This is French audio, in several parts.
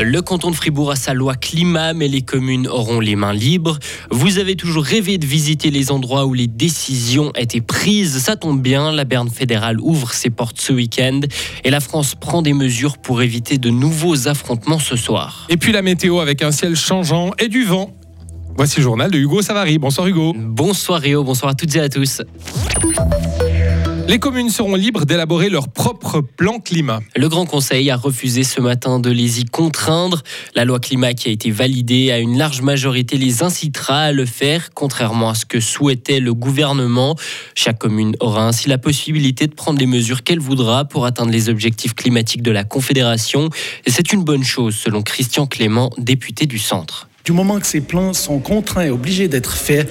Le canton de Fribourg a sa loi climat, mais les communes auront les mains libres. Vous avez toujours rêvé de visiter les endroits où les décisions étaient prises. Ça tombe bien, la Berne fédérale ouvre ses portes ce week-end et la France prend des mesures pour éviter de nouveaux affrontements ce soir. Et puis la météo avec un ciel changeant et du vent. Voici le journal de Hugo Savary. Bonsoir Hugo. Bonsoir Rio, bonsoir à toutes et à tous. Les communes seront libres d'élaborer leur propre plan climat. Le Grand Conseil a refusé ce matin de les y contraindre. La loi climat qui a été validée à une large majorité les incitera à le faire, contrairement à ce que souhaitait le gouvernement. Chaque commune aura ainsi la possibilité de prendre les mesures qu'elle voudra pour atteindre les objectifs climatiques de la Confédération. Et c'est une bonne chose, selon Christian Clément, député du centre. Du moment que ces plans sont contraints et obligés d'être faits,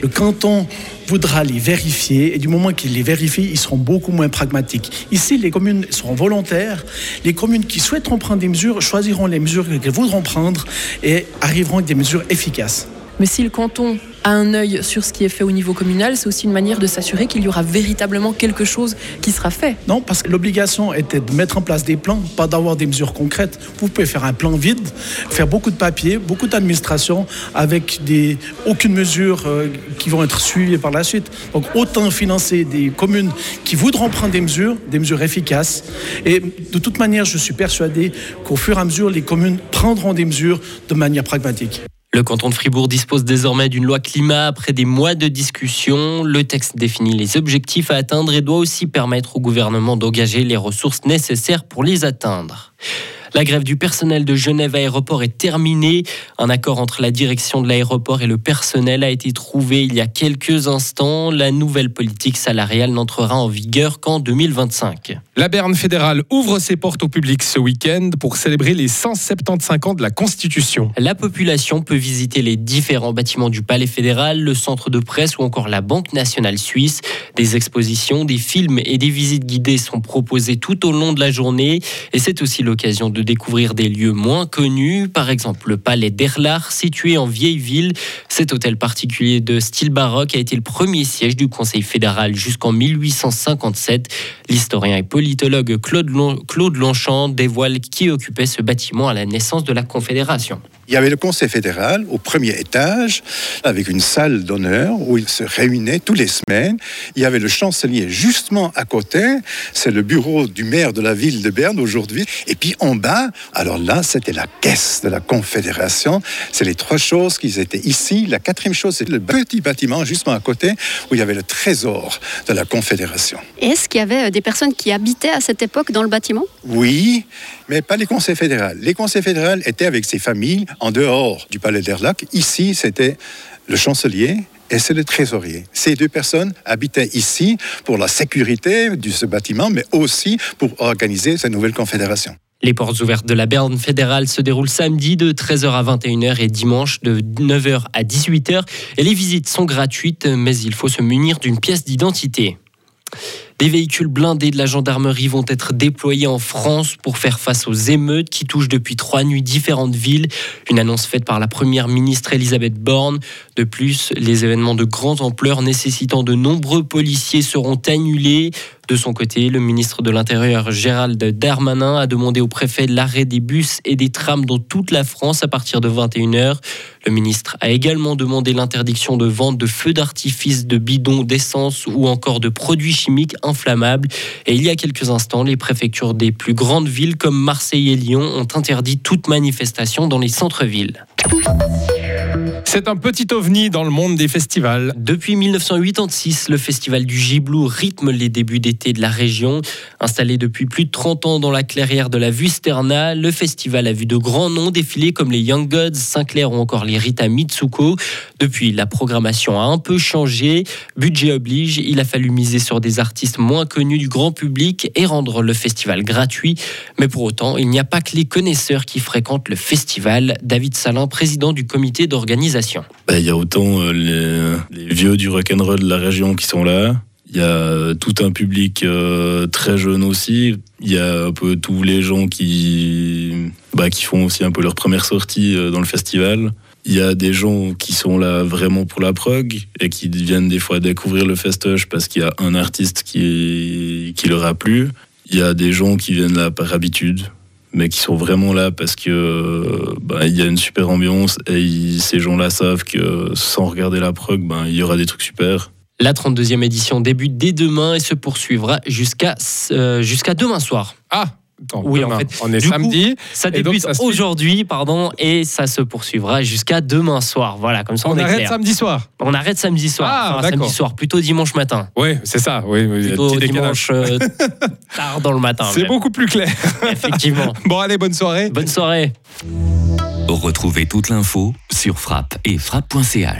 le canton voudra les vérifier et du moment qu'il les vérifie, ils seront beaucoup moins pragmatiques. Ici, les communes seront volontaires. Les communes qui souhaiteront prendre des mesures choisiront les mesures qu'elles voudront prendre et arriveront avec des mesures efficaces. Mais si le canton a un œil sur ce qui est fait au niveau communal, c'est aussi une manière de s'assurer qu'il y aura véritablement quelque chose qui sera fait. Non, parce que l'obligation était de mettre en place des plans, pas d'avoir des mesures concrètes. Vous pouvez faire un plan vide, faire beaucoup de papier, beaucoup d'administration, avec aucune mesure euh, qui vont être suivies par la suite. Donc autant financer des communes qui voudront prendre des mesures, des mesures efficaces. Et de toute manière, je suis persuadé qu'au fur et à mesure, les communes prendront des mesures de manière pragmatique. Le canton de Fribourg dispose désormais d'une loi climat après des mois de discussion. Le texte définit les objectifs à atteindre et doit aussi permettre au gouvernement d'engager les ressources nécessaires pour les atteindre. La grève du personnel de Genève Aéroport est terminée. Un accord entre la direction de l'aéroport et le personnel a été trouvé il y a quelques instants. La nouvelle politique salariale n'entrera en vigueur qu'en 2025. La Berne fédérale ouvre ses portes au public ce week-end pour célébrer les 175 ans de la Constitution. La population peut visiter les différents bâtiments du Palais fédéral, le centre de presse ou encore la Banque nationale suisse. Des expositions, des films et des visites guidées sont proposées tout au long de la journée et c'est aussi l'occasion de de découvrir des lieux moins connus, par exemple le Palais d'Erlach, situé en vieille ville. Cet hôtel particulier de style baroque a été le premier siège du Conseil fédéral jusqu'en 1857. L'historien et politologue Claude, Claude Longchamp dévoile qui occupait ce bâtiment à la naissance de la Confédération. Il y avait le Conseil fédéral au premier étage, avec une salle d'honneur où il se réunait tous les semaines. Il y avait le chancelier justement à côté, c'est le bureau du maire de la ville de Berne aujourd'hui. Et puis en bas, alors là, c'était la caisse de la Confédération. C'est les trois choses qui étaient ici. La quatrième chose, c'est le petit bâtiment justement à côté où il y avait le trésor de la Confédération. Est-ce qu'il y avait euh, des personnes qui habitaient à cette époque dans le bâtiment? Oui, mais pas les conseils fédéraux. Les conseils fédéraux étaient avec ses familles en dehors du palais d'Erlac. Ici, c'était le chancelier et c'est le trésorier. Ces deux personnes habitaient ici pour la sécurité de ce bâtiment, mais aussi pour organiser cette nouvelle confédération. Les portes ouvertes de la Berne fédérale se déroulent samedi de 13h à 21h et dimanche de 9h à 18h. Et les visites sont gratuites, mais il faut se munir d'une pièce d'identité. Des véhicules blindés de la gendarmerie vont être déployés en France pour faire face aux émeutes qui touchent depuis trois nuits différentes villes. Une annonce faite par la première ministre Elisabeth Borne. De plus, les événements de grande ampleur nécessitant de nombreux policiers seront annulés. De son côté, le ministre de l'Intérieur Gérald Darmanin a demandé au préfet l'arrêt des bus et des trams dans toute la France à partir de 21h. Le ministre a également demandé l'interdiction de vente de feux d'artifice, de bidons d'essence ou encore de produits chimiques inflammables. Et il y a quelques instants, les préfectures des plus grandes villes comme Marseille et Lyon ont interdit toute manifestation dans les centres-villes. C'est un petit ovni dans le monde des festivals. Depuis 1986, le festival du Giblou rythme les débuts d'été de la région. Installé depuis plus de 30 ans dans la clairière de la Vusterna, le festival a vu de grands noms défiler comme les Young Gods, Sinclair ou encore les Rita Mitsuko. Depuis, la programmation a un peu changé. Budget oblige, il a fallu miser sur des artistes moins connus du grand public et rendre le festival gratuit. Mais pour autant, il n'y a pas que les connaisseurs qui fréquentent le festival. David Salin, président du comité d'organisation bah, il y a autant euh, les, vieux du rock'n'roll de la région qui sont là. Il y a euh, tout un public euh, très jeune aussi. Il y a un peu tous les gens qui, bah, qui font aussi un peu leur première sortie dans le festival. Il y a des gens qui sont là vraiment pour la prog et qui viennent des fois découvrir le festoche parce qu'il y a un artiste qui, qui leur a plu. Il y a des gens qui viennent là par habitude, mais qui sont vraiment là parce que bah, il y a une super ambiance et ces gens-là savent que sans regarder la prog, ben, il y aura des trucs super. La 32e édition débute dès demain et se poursuivra jusqu'à euh, jusqu'à demain soir. Ah, Oui, en demain, fait, on est du coup, samedi. Ça débute aujourd'hui, pardon, et ça se poursuivra jusqu'à demain soir. Voilà, comme ça on, on est arrête clair. samedi soir. On arrête samedi soir. Ah, Enfin, samedi soir, plutôt dimanche matin. Oui, c'est ça. Oui, Plutôt dimanche euh, tard dans le matin. C'est beaucoup plus clair. Effectivement. Bon, allez, bonne soirée. Bonne soirée. Retrouvez toute l'info sur frappe et frappe.ch.